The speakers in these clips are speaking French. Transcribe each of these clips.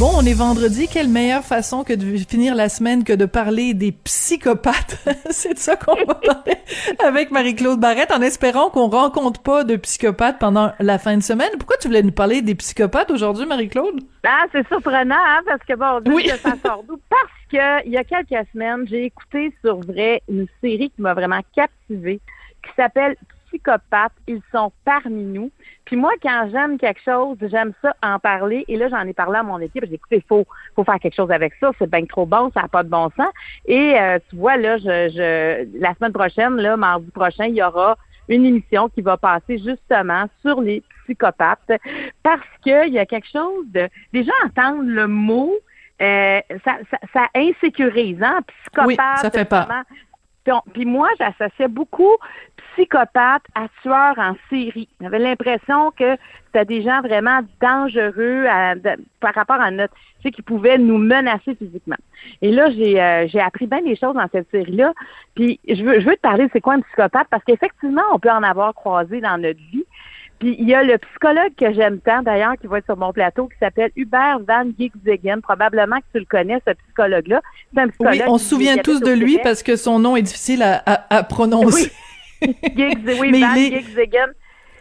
Bon, on est vendredi. Quelle meilleure façon que de finir la semaine que de parler des psychopathes? C'est de ça qu'on va parler avec Marie-Claude Barrette en espérant qu'on rencontre pas de psychopathes pendant la fin de semaine. Pourquoi tu voulais nous parler des psychopathes aujourd'hui, Marie-Claude? Ah, c'est surprenant, hein, parce que bon, Oui. que ça sort d'où? Parce que il y a quelques semaines, j'ai écouté sur vrai une série qui m'a vraiment captivée, qui s'appelle Psychopathes. Ils sont parmi nous. Puis moi, quand j'aime quelque chose, j'aime ça en parler. Et là, j'en ai parlé à mon équipe. J'ai dit, écoutez, il faut, faut faire quelque chose avec ça. C'est bien trop bon, ça n'a pas de bon sens. Et euh, tu vois, là, je, je, la semaine prochaine, là, mardi prochain, il y aura une émission qui va passer justement sur les psychopathes parce qu'il y a quelque chose de... Les gens entendent le mot, euh, ça, ça, ça insécurise, hein? Psychopathe. Oui, ça fait peur. Puis moi, j'associais beaucoup psychopathe à tueur en série. J'avais l'impression que c'était des gens vraiment dangereux par rapport à notre, tu sais, qui pouvaient nous menacer physiquement. Et là, j'ai euh, j'ai appris bien des choses dans cette série-là. Puis je veux, je veux te parler, de c'est quoi un psychopathe? Parce qu'effectivement, on peut en avoir croisé dans notre vie. Puis il y a le psychologue que j'aime tant d'ailleurs qui va être sur mon plateau qui s'appelle Hubert Van Giegsegen. Probablement que tu le connais, ce psychologue-là. C'est un psychologue. Oui, on se souvient tous de lui parce que son nom est difficile à, à- à prononcer. Giggs, oui, Mais Van il est- Giegsegen.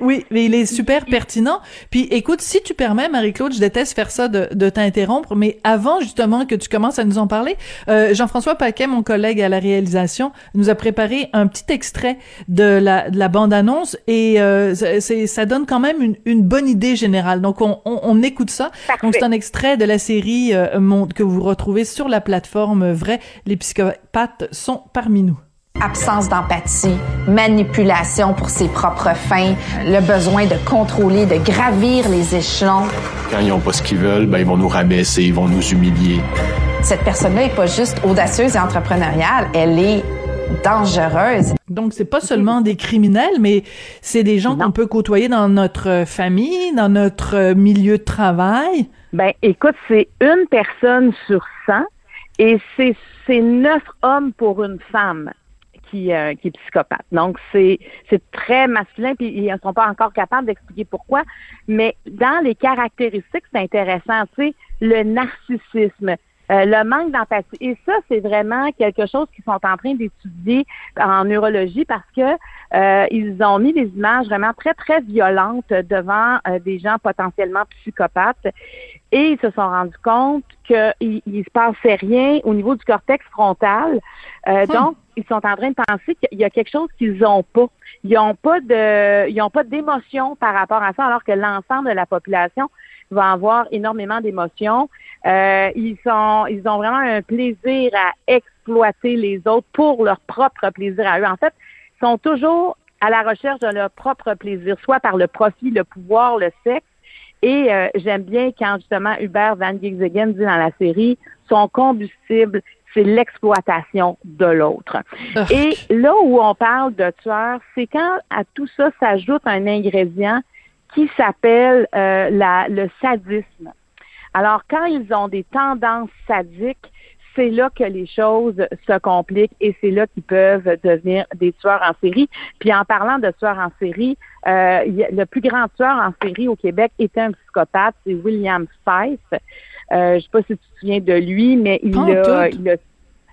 Oui, mais il est super pertinent. Puis écoute, si tu permets, Marie-Claude, je déteste faire ça de, de t'interrompre, mais avant justement que tu commences à nous en parler, euh, Jean-François Paquet, mon collègue à la réalisation, nous a préparé un petit extrait de la, de la bande-annonce et euh, c'est- ça donne quand même une, une bonne idée générale. Donc on, on, on écoute ça. Parfait. Donc c'est un extrait de la série euh, Mon- que vous retrouvez sur la plateforme Vrai. Les psychopathes sont parmi nous. Absence d'empathie, manipulation pour ses propres fins, le besoin de contrôler, de gravir les échelons. Quand ils n'ont pas ce qu'ils veulent, ben, ils vont nous rabaisser, ils vont nous humilier. Cette personne-là est pas juste audacieuse et entrepreneuriale, elle est dangereuse. Donc, c'est pas seulement des criminels, mais c'est des gens qu'on peut côtoyer dans notre famille, dans notre milieu de travail. Ben, écoute, c'est une personne sur 100 et c'est c'est neuf hommes pour une femme qui, euh, qui est psychopathe. Donc, c'est c'est très masculin, puis ils ne sont pas encore capables d'expliquer pourquoi. Mais dans les caractéristiques, c'est intéressant, sais, le narcissisme, euh, le manque d'empathie. Et ça, c'est vraiment quelque chose qu'ils sont en train d'étudier en neurologie parce que euh, ils ont mis des images vraiment très, très violentes devant euh, des gens potentiellement psychopathes et ils se sont rendus compte qu'il ne se passait rien au niveau du cortex frontal. Euh, Donc, ils sont en train de penser qu'il y a quelque chose qu'ils n'ont pas. Ils n'ont pas de, ils n'ont pas d'émotion par rapport à ça, alors que l'ensemble de la population va avoir énormément d'émotions. Euh, ils sont, ils ont vraiment un plaisir à exploiter les autres pour leur propre plaisir à eux. En fait, ils sont toujours à la recherche de leur propre plaisir, soit par le profit, le pouvoir, le sexe. Et euh, j'aime bien quand justement Hubert Van Giegsegen dit dans la série, son combustible, c'est l'exploitation de l'autre. Et là où on parle de tueur, c'est quand à tout ça s'ajoute un ingrédient qui s'appelle euh, la, le sadisme. Alors, quand ils ont des tendances sadiques, c'est là que les choses se compliquent et c'est là qu'ils peuvent devenir des tueurs en série. Puis en parlant de tueurs en série, euh, le plus grand tueur en série au Québec était un psychopathe, c'est William Fife. Euh, je sais pas si tu te souviens de lui, mais il a, il a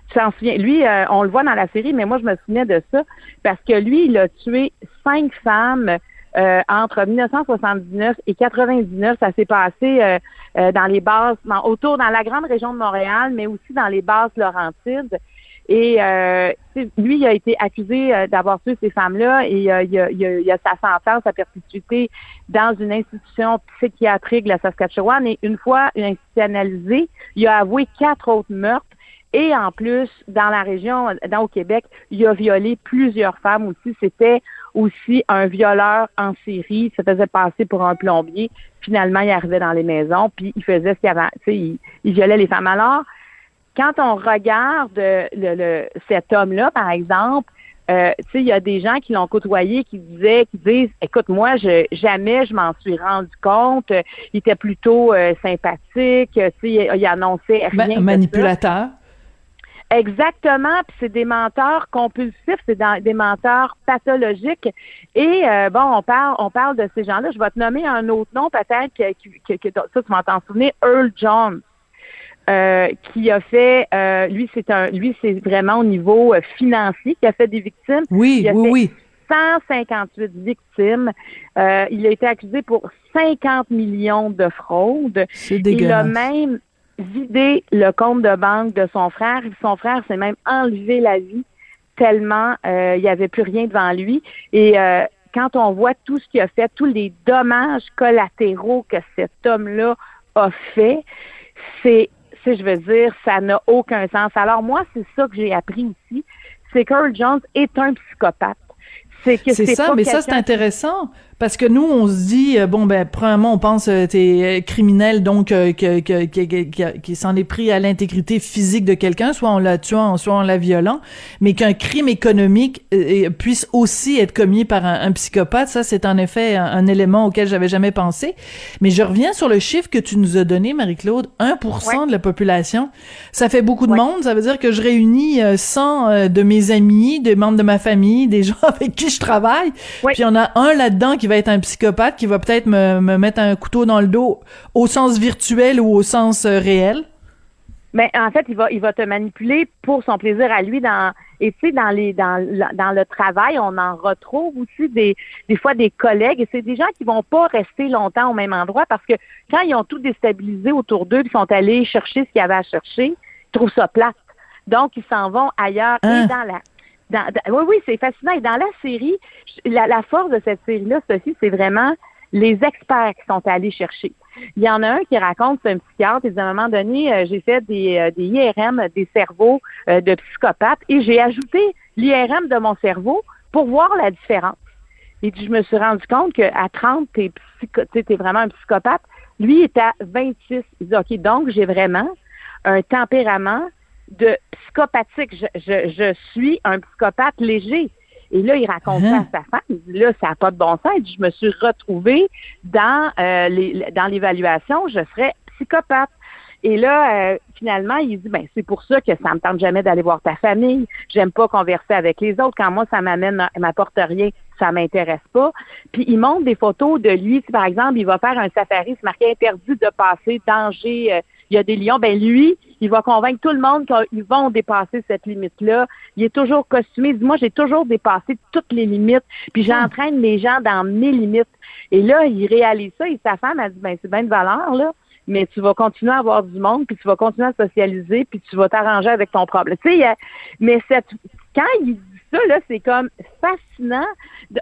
tu t'en souviens? Lui, euh, on le voit dans la série, mais moi, je me souvenais de ça parce que lui, il a tué cinq femmes euh, entre 1979 et 99. Ça s'est passé euh, euh, dans les bases, dans- autour dans la grande région de Montréal, mais aussi dans les bases Laurentides. Et lui, il a été accusé d'avoir tué ces femmes-là et il, a, a sa sentence à perpétuité dans une institution psychiatrique de la Saskatchewan. Et une fois institutionnalisé, il a avoué quatre autres meurtres. Et en plus, dans la région, dans au Québec, il a violé plusieurs femmes aussi. C'était aussi un violeur en série. Se faisait passer pour un plombier. Finalement, il arrivait dans les maisons, puis il faisait ce qu'il avait. Il, il violait les femmes. Alors, quand on regarde le, le- cet homme-là, par exemple, euh, il y a des gens qui l'ont côtoyé qui disaient, qui disent, écoute, moi, je, jamais je m'en suis rendu compte. Il était plutôt euh, sympathique. Il, il annonçait rien. manipulateur. ça. Exactement. Puis c'est des menteurs compulsifs, c'est des menteurs pathologiques. Et euh, bon, on parle, on parle de ces gens-là. Je vais te nommer un autre nom peut-être que, ça tu vas t'en souvenir. Earl Jones. euh, qui a fait, euh, lui c'est un, lui c'est vraiment au niveau euh, financier qui a fait des victimes. Oui, Il a oui, fait oui. 158 victimes. Euh, il a été accusé pour 50 millions de fraudes. C'est Il a dégueulasse. même vidé le compte de banque de son frère. Son frère s'est même enlevé la vie tellement euh, il n'y avait plus rien devant lui. Et euh, quand on voit tout ce qu'il a fait, tous les dommages collatéraux que cet homme-là a fait, c'est, c'est, je veux dire, ça n'a aucun sens. Alors moi, c'est ça que j'ai appris aussi, c'est qu'Earl Jones est un psychopathe. C'est que C'est ça, mais ça, c'est intéressant. Parce que nous, on se dit, euh, bon, ben, premièrement, on pense euh, t'es euh, criminel, donc, euh, que, que, que, qui s'en est pris à l'intégrité physique de quelqu'un, soit en la tuant, soit en la violant, mais qu'un crime économique euh, puisse aussi être commis par un, un psychopathe, ça, c'est en effet un, un élément auquel j'avais jamais pensé. Mais je reviens sur le chiffre que tu nous as donné, Marie-Claude, 1% de la population. Ça fait beaucoup de Ouais. monde, ça veut dire que je réunis euh, 100 euh, de mes amis, des membres de ma famille, des gens avec qui je travaille, Ouais. puis il y en a un là-dedans qui va être un psychopathe, qui va peut-être me, me mettre un couteau dans le dos au sens virtuel ou au sens euh, réel? Mais en fait, il va, il va te manipuler pour son plaisir à lui. Dans, et tu sais, dans les, dans, dans le travail, on en retrouve aussi des, des fois des collègues. Et c'est des gens qui vont pas rester longtemps au même endroit parce que quand ils ont tout déstabilisé autour d'eux, ils sont allés chercher ce qu'il y avait à chercher, ils trouvent ça plate. Donc, ils s'en vont ailleurs. Hein? Et dans la, oui, oui, c'est fascinant. Et dans la série, la, force de cette série-là, Sophie, c'est vraiment les experts qui sont allés chercher. Il y en a un qui raconte, c'est un psychiatre, dit à un moment donné, euh, j'ai fait des, euh, IRM, des cerveaux euh, de psychopathes, et j'ai ajouté l'IRM de mon cerveau pour voir la différence. Et je me suis rendu compte qu'à 30, t'es t'es vraiment un psychopathe. Lui est à 26. Il dit, OK, donc j'ai vraiment un tempérament de psychopathique. Je, je, je suis un psychopathe léger. Et là, il raconte Hein? ça à sa femme. Il dit, là, ça n'a pas de bon sens. Je me suis retrouvée dans, euh, les, dans l'évaluation, je serais psychopathe. Et là, euh, finalement, il dit, ben c'est pour ça que ça me tente jamais d'aller voir ta famille. J'aime pas converser avec les autres. Quand moi, ça m'amène, m'apporte rien, ça m'intéresse pas. Puis il montre des photos de lui. Si, par exemple, il va faire un safari, c'est marqué interdit de passer, danger, euh, il y a des lions. Ben lui, il va convaincre tout le monde qu'ils vont dépasser cette limite-là. Il est toujours costumé. Moi, j'ai toujours dépassé toutes les limites. Puis j'entraîne les gens dans mes limites. Et là, il réalise ça. Et sa femme a dit, ben c'est bien de valeur, là mais tu vas continuer à avoir du monde, puis tu vas continuer à socialiser, puis tu vas t'arranger avec ton problème. Tu sais, mais cette, quand il ça, là, c'est comme fascinant.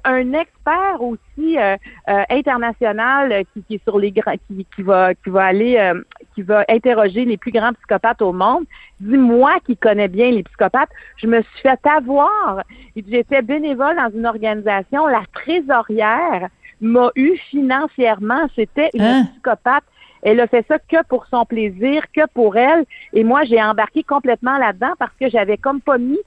Un expert aussi euh, euh, international euh, qui, qui est sur les grands, qui, qui va, qui va aller, euh, qui va interroger les plus grands psychopathes au monde. dit moi qui connais bien les psychopathes, je me suis fait avoir. J'étais bénévole dans une organisation, la trésorière m'a eu financièrement. C'était une Hein? psychopathe. Elle a fait ça que pour son plaisir, que pour elle. Et moi, j'ai embarqué complètement là-dedans parce que j'avais comme pas mis,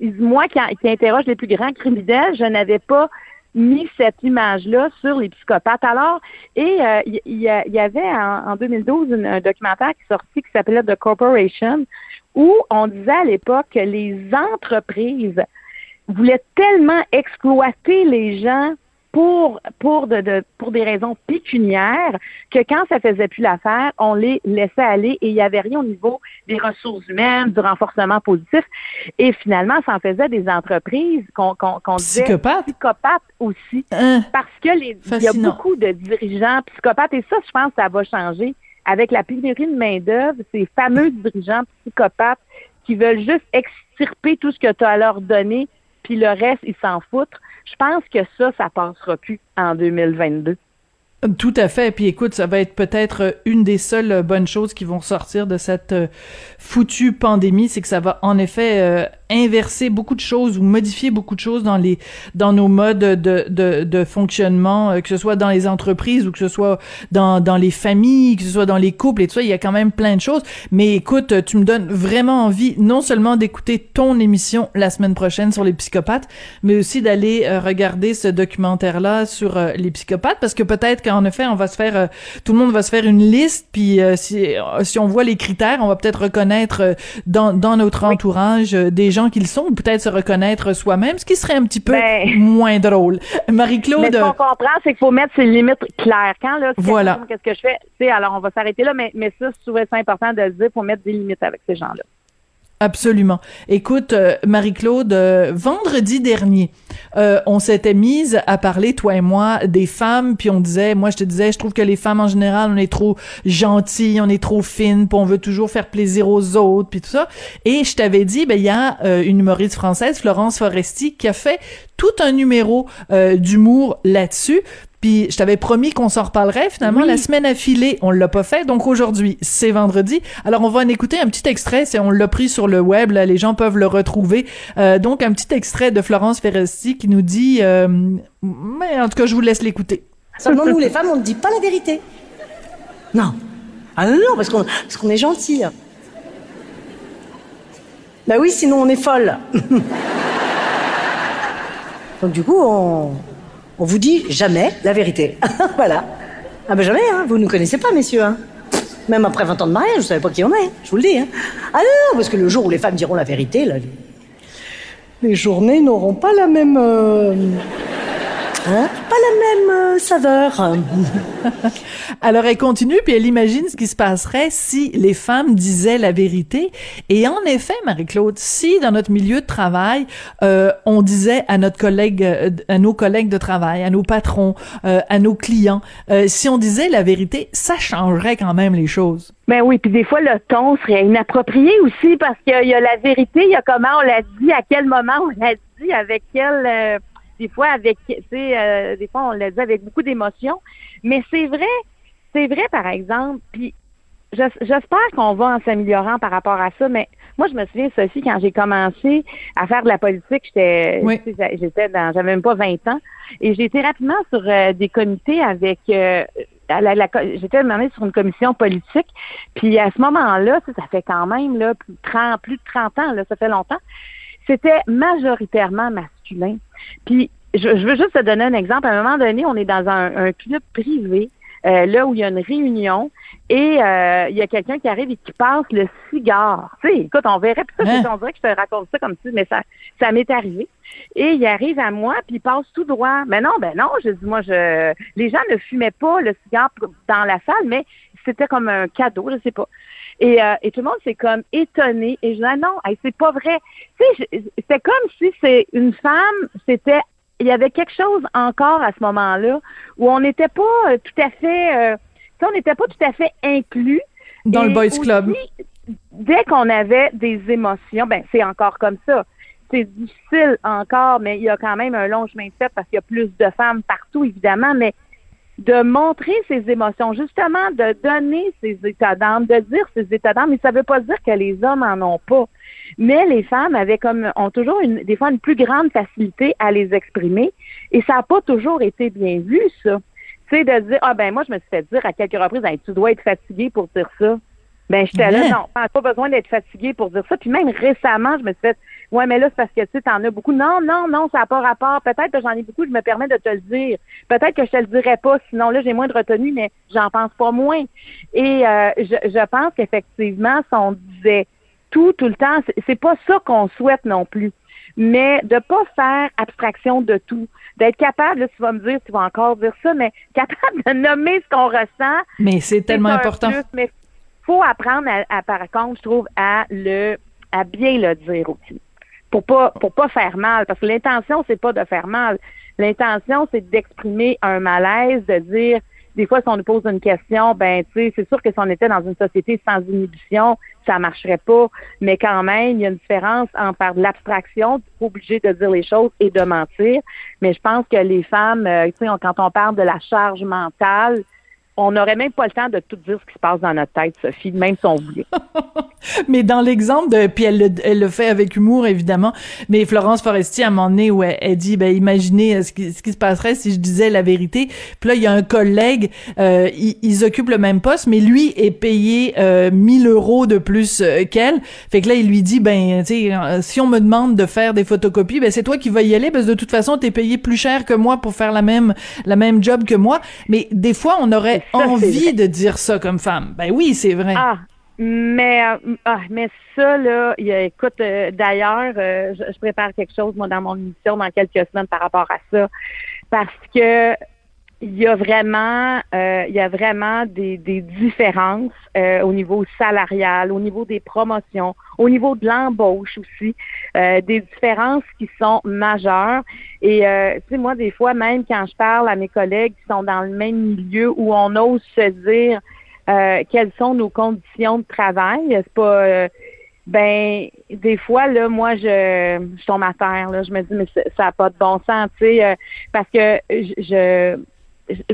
moi qui, interroge les plus grands criminels, je n'avais pas mis cette image-là sur les psychopathes. Alors, et euh, il y, y- il y avait en, en 2012 une- un documentaire qui est sorti qui s'appelait The Corporation, où on disait à l'époque que les entreprises voulaient tellement exploiter les gens pour pour de, de- pour des raisons pécuniaires que quand ça faisait plus l'affaire, on les laissait aller et il n'y avait rien au niveau des ressources humaines, du renforcement positif. Et finalement, ça en faisait des entreprises qu'on qu'on qu'on disait Psychopathe? psychopathes aussi. Hein? Parce que les, il y a beaucoup de dirigeants psychopathes et ça, je pense, ça va changer avec la pénurie de main-d'œuvre, ces fameux dirigeants psychopathes qui veulent juste extirper tout ce que tu as à leur donner, puis le reste, ils s'en foutent. Je pense que ça, ça passera plus en 2022. Tout à fait. Puis écoute, ça va être peut-être une des seules bonnes choses qui vont sortir de cette euh, foutue pandémie, c'est que ça va en effet euh, inverser beaucoup de choses ou modifier beaucoup de choses dans les dans nos modes de de, de fonctionnement, euh, que ce soit dans les entreprises ou que ce soit dans dans les familles, que ce soit dans les couples et tout ça. Il y a quand même plein de choses. Mais écoute, tu me donnes vraiment envie non seulement d'écouter ton émission la semaine prochaine sur les psychopathes, mais aussi d'aller regarder ce documentaire là sur les psychopathes parce que peut-être en effet, on va se faire, euh, tout le monde va se faire une liste, puis euh, si, euh, si on voit les critères, on va peut-être reconnaître dans, dans notre entourage des gens qu'ils sont, ou peut-être se reconnaître soi-même, ce qui serait un petit peu ben. moins drôle. Marie-Claude. Mais ce qu'on comprend, c'est qu'il faut mettre ses limites claires. Quand là, voilà. qu'est-ce que je fais, tu sais, alors on va s'arrêter là, mais, mais ça, c'est important de le dire, faut mettre des limites avec ces gens-là. Absolument. Écoute, euh, Marie-Claude, euh, vendredi dernier, euh, on s'était mise à parler, toi et moi, des femmes, puis on disait, moi je te disais, je trouve que les femmes en général, on est trop gentilles, on est trop fines, puis on veut toujours faire plaisir aux autres, puis tout ça. Et je t'avais dit, ben il y a une humoriste française, Florence Foresti, qui a fait tout un numéro d'humour là-dessus. Puis je t'avais promis qu'on s'en reparlerait. Finalement, la semaine affilée, on l'a pas fait. Donc aujourd'hui, c'est vendredi. Alors on va en écouter un petit extrait. C'est on l'a pris sur le web. Là, les gens peuvent le retrouver. Euh, donc un petit extrait de Florence Ferresti qui nous dit. Euh, mais en tout cas, je vous laisse l'écouter. Seulement nous, les femmes, on ne dit pas la vérité. Non. Ah non, non, parce qu'on parce qu'on est gentil. Bah oui, sinon on est folle. Donc du coup, on, vous dit jamais la vérité. voilà. Ah ben jamais, hein. Vous ne nous connaissez pas, messieurs, hein. Même après 20 ans de mariage, vous savez pas qui on est, hein. je vous le dis. Ah non, parce que le jour où les femmes diront la vérité, les, journées n'auront pas la même... Euh, Hein? Pas la même euh, saveur. Alors elle continue puis elle imagine ce qui se passerait si les femmes disaient la vérité. Et en effet, Marie-Claude, si dans notre milieu de travail, euh, on disait à notre collègue, euh, à nos collègues de travail, à nos patrons, à nos clients, si on disait la vérité, ça changerait quand même les choses. Ben oui, puis des fois le ton serait inapproprié aussi parce qu'il y a la vérité, il y a comment on l'a dit, à quel moment on l'a dit, avec quel des fois avec, euh, des fois on l'a dit avec beaucoup d'émotion, mais c'est vrai, c'est vrai par exemple, puis j'espère qu'on va en s'améliorant par rapport à ça, mais moi je me souviens Sophie quand j'ai commencé à faire de la politique, j'étais, j'étais dans, j'avais même pas 20 ans, et j'ai été rapidement sur euh, des comités avec euh, la, la, j'étais sur une commission politique, puis à ce moment-là, ça, ça fait quand même là plus, 30, plus de 30 ans, là, ça fait longtemps c'était majoritairement masculin. Puis, je, veux juste te donner un exemple. À un moment donné, on est dans un, club privé, euh, là où il y a une réunion, et euh, il y a quelqu'un qui arrive et qui passe le cigare. Tu sais, écoute, on verrait, puis ça, hein? on dirait que je te raconte ça comme si, mais ça, ça m'est arrivé. Et il arrive à moi, puis il passe tout droit. Mais non, ben non, je dis, moi, je, les gens ne fumaient pas le cigare dans la salle, mais c'était comme un cadeau, je sais pas. Et, euh, et tout le monde s'est comme étonné. Et je dis, ah non, c'est pas vrai. Tu sais, c'est comme si c'est une femme, c'était, il y avait quelque chose encore à ce moment-là où on n'était pas euh, tout à fait, euh, on n'était pas tout à fait inclus. Dans le Boys Club. Dès qu'on avait des émotions, ben c'est encore comme ça. C'est difficile encore, mais il y a quand même un long chemin de fait parce qu'il y a plus de femmes partout, évidemment, mais de montrer ses émotions, justement, de donner ses états d'âme, de dire ses états d'âme, mais ça ne veut pas dire que les hommes en ont pas. Mais les femmes avaient comme ont toujours une, des fois une plus grande facilité à les exprimer, et ça n'a pas toujours été bien vu, ça. C'est de dire ah ben moi je me suis fait dire à quelques reprises tu dois être fatigué pour dire ça. Ben, j'étais là, non, pas besoin d'être fatigué pour dire ça. Puis même récemment, je me suis fait, ouais, mais là, c'est parce que, tu sais, t'en as beaucoup. Non, non, non, ça n'a pas rapport. Peut-être que j'en ai beaucoup, je me permets de te le dire. Peut-être que je te le dirais pas, sinon là, j'ai moins de retenue, mais j'en pense pas moins. Et euh, je, je pense qu'effectivement, si on disait tout, tout le temps, c'est pas ça qu'on souhaite non plus. Mais de pas faire abstraction de tout. D'être capable, là, tu vas me dire, tu vas encore dire ça, mais capable de nommer ce qu'on ressent. Mais c'est tellement important faut apprendre à, par contre, je trouve, à le à bien le dire aussi. Pour pas pour pas faire mal. Parce que l'intention, c'est pas de faire mal. L'intention, c'est d'exprimer un malaise, de dire des fois, si on nous pose une question, ben, tu sais, c'est sûr que si on était dans une société sans inhibition, ça marcherait pas. Mais quand même, il y a une différence entre de l'abstraction, obligé de dire les choses et de mentir. Mais je pense que les femmes, euh, tu sais, quand on parle de la charge mentale, on n'aurait même pas le temps de tout dire ce qui se passe dans notre tête, Sophie, même si on voulait. mais dans l'exemple de, puis elle le, elle le fait avec humour évidemment, mais Florence Forestier à un moment donné où elle, dit, ben imaginez euh, ce qui, ce qui se passerait si je disais la vérité. Puis là il y a un collègue, euh, ils, occupent le même poste, mais lui est payé euh, 1000 euros de plus euh, qu'elle. Fait que là il lui dit, ben tu sais, euh, si on me demande de faire des photocopies, ben c'est toi qui vas y aller parce que de toute façon t'es payé plus cher que moi pour faire la même la même job que moi. Mais des fois on aurait envie de dire ça comme femme. Ben oui, c'est vrai. Ah, mais, euh, ah, mais ça, là, écoute, euh, d'ailleurs, euh, je, prépare quelque chose, moi, dans mon émission dans quelques semaines par rapport à ça. Parce que il y a vraiment, il y a vraiment des, des différences au niveau salarial, au niveau des promotions, au niveau de l'embauche aussi, des différences qui sont majeures. Et tu sais, moi, des fois, même quand je parle à mes collègues qui sont dans le même milieu où on ose se dire euh, quelles sont nos conditions de travail. C'est pas euh, ben des fois là moi je, je tombe à terre là je me dis mais ça n'a pas de bon sens tu sais euh, parce que je,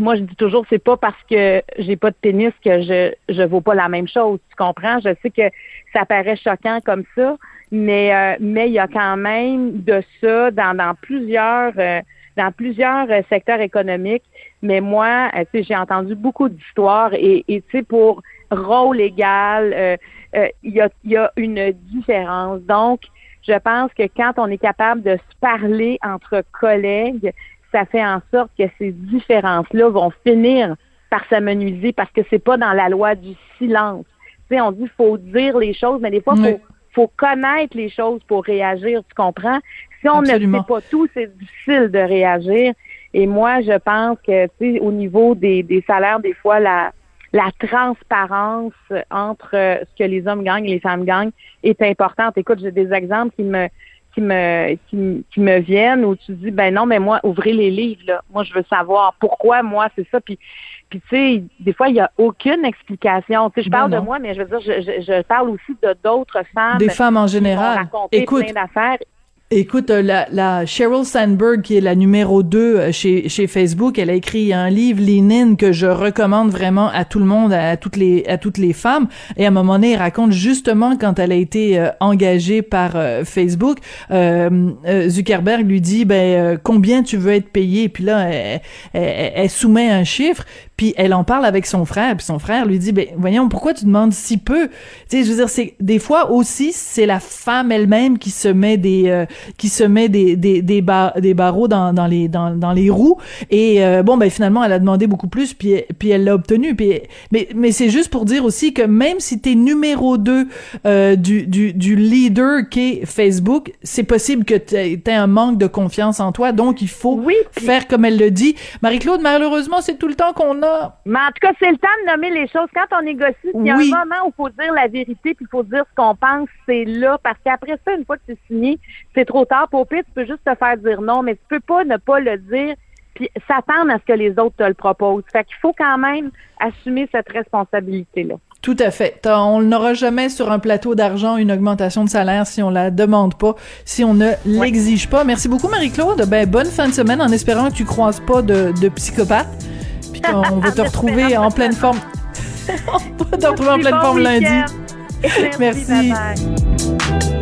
moi je dis toujours c'est pas parce que j'ai pas de pénis que je je vaux pas la même chose tu comprends? Je sais que ça paraît choquant comme ça mais mais il y a quand même de ça dans dans plusieurs dans plusieurs euh, secteurs économiques. Mais moi, euh, tu sais, j'ai entendu beaucoup d'histoires et, tu sais, pour rôle égal, euh, il y, a, y a une différence. Donc, je pense que quand on est capable de se parler entre collègues, ça fait en sorte que ces différences-là vont finir par s'amenuiser parce que c'est pas dans la loi du silence. Tu sais, on dit faut dire les choses, mais des fois, il faut, faut connaître les choses pour réagir, tu comprends? Si on ne sait pas tout, c'est difficile de réagir. Et moi, je pense que, tu sais, au niveau des, des salaires, des fois, la, la transparence entre ce que les hommes gagnent et les femmes gagnent est importante. Écoute, j'ai des exemples qui me qui me qui, me viennent où tu dis ben non mais moi ouvrez les livres là. Moi je veux savoir pourquoi moi c'est ça puis puis tu sais des fois il y a aucune explication. Tu sais je ben parle de moi mais je veux dire je, je, parle aussi de d'autres femmes des femmes en général. Écoute, plein d'affaires Écoute, euh, la, la Sheryl Sandberg, qui est la numéro 2 euh, chez, Facebook, elle a écrit un livre, Lénine, que je recommande vraiment à tout le monde, à toutes les, toutes les femmes. Et à un moment donné, elle raconte justement quand elle a été euh, engagée par Facebook, Zuckerberg lui dit, ben, combien tu veux être payé? Puis là, elle, elle, soumet un chiffre. Puis elle en parle avec son frère, puis son frère lui dit ben voyons pourquoi tu demandes si peu? Tu sais je veux dire c'est des fois aussi c'est la femme elle-même qui se met des euh, qui se met des des des, des barreaux dans, dans les dans, dans les roues. Et euh, bon ben finalement elle a demandé beaucoup plus puis puis elle l'a obtenu. Puis mais mais c'est juste pour dire aussi que même si tu es numéro 2 euh, du, du du leader qu'est Facebook, c'est possible que tu aies un manque de confiance en toi. Donc il faut faire comme elle le dit. Marie-Claude malheureusement c'est tout le temps qu'on a mais en tout cas, c'est le temps de nommer les choses. Quand on négocie, il y a un moment où il faut dire la vérité, puis il faut dire ce qu'on pense, c'est là. Parce qu'après ça, une fois que c'est signé, c'est trop tard. Pour pire, tu peux juste te faire dire non, mais tu peux pas ne pas le dire puis s'attendre à ce que les autres te le proposent. Fait qu'il faut quand même assumer cette responsabilité-là. Tout à fait. On n'aura jamais sur un plateau d'argent une augmentation de salaire si on la demande pas, si on ne l'exige pas. Merci beaucoup, Marie-Claude. Ben, bonne fin de semaine en espérant que tu croises pas de, de psychopathe on va te retrouver en pleine forme. on va te retrouver en pleine forme lundi. Merci. Merci.